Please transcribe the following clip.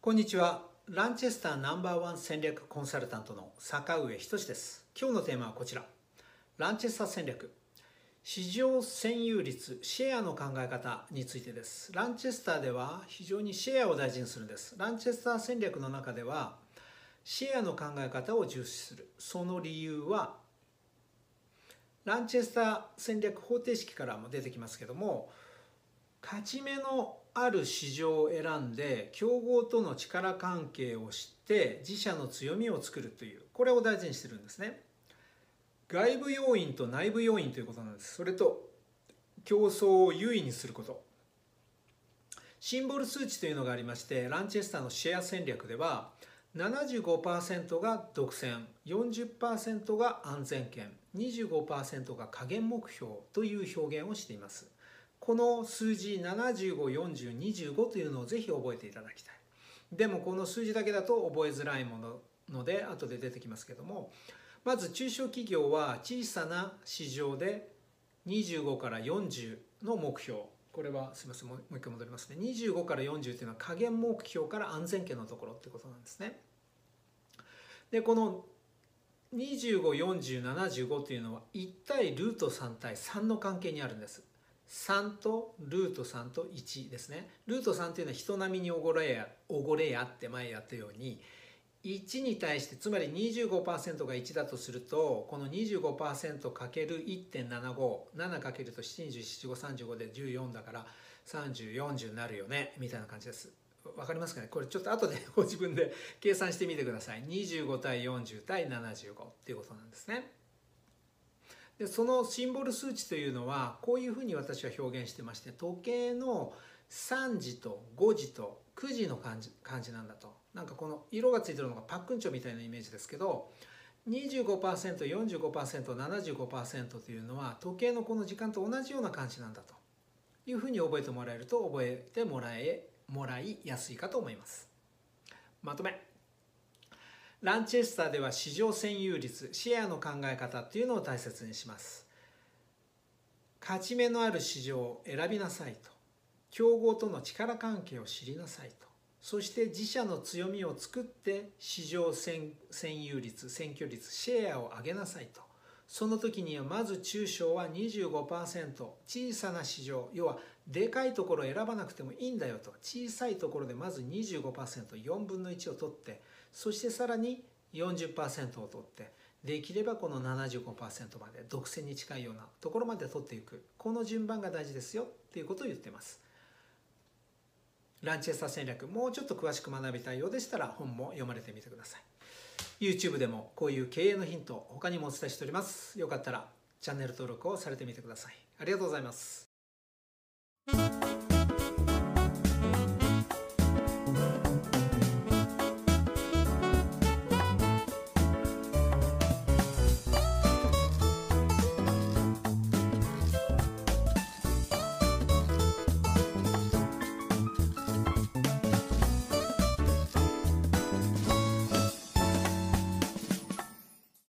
こんにちは。ランチェスターナンバーワン戦略コンサルタントの坂上仁です。今日のテーマはこちら。ランチェスター戦略。市場占有率シェアの考え方についてです。ランチェスターでは非常にシェアを大事にするんです。ランチェスター戦略の中ではシェアの考え方を重視する。その理由はランチェスター戦略方程式からも出てきますけども勝ち目のある市場を選んで競合との力関係を知って自社の強みを作るというこれを大事にしてるんですね。外部要因と内部要因ということなんです。それと競争を優位にすること。シンボル数値というのがありましてランチェスターのシェア戦略では75%が独占40%が安全圏25%が加減目標という表現をしています。この数字754025というのをぜひ覚えていただきたい。でもこの数字だけだと覚えづらいものので後で出てきますけどもまず中小企業は小さな市場で25から40の目標。これはすみませんもう一回戻りますね。25から40というのは加減目標から安全圏のところってことなんですね。でこの254075というのは1対ルート3対3の関係にあるんです。3とルート3と1ですね。ルート3というのは人並みにおごれやおごれやって前やったように1に対してつまり25%が1だとするとこの 25%×1.75 7かけると72735で14だから3040になるよねみたいな感じです。わかりますかね？これちょっと後で ご自分で計算してみてください。25対40対75っていうことなんですね。でそのシンボル数値というのはこういうふうに私は表現してまして時計の3時と5時と9時の感じ感じなんだと。なんかこの色がついてるのがパックンチョみたいなイメージですけど 25%45%75% というのは時計のこの時間と同じような感じなんだと。いうふうに覚えてもらえると覚えてもらえもらいやすいかと思います。まとめ。ランチェスターでは市場占有率シェアの考え方っていうのを大切にします。勝ち目のある市場を選びなさいと。競合との力関係を知りなさいと。そして自社の強みを作って市場占有率占拠率シェアを上げなさいと。その時にはまず中小は25%小さな市場要はでかいところを選ばなくてもいいんだよと。小さいところでまず 25%4 分の1を取ってそしてさらに40%を取ってできればこの75%まで独占に近いようなところまで取っていく。この順番が大事ですよっていうことを言ってます。ランチェスター戦略もうちょっと詳しく学びたいようでしたら本も読まれてみてください。YouTube でもこういう経営のヒント他にもお伝えしております。よかったらチャンネル登録をされてみてください。ありがとうございます。you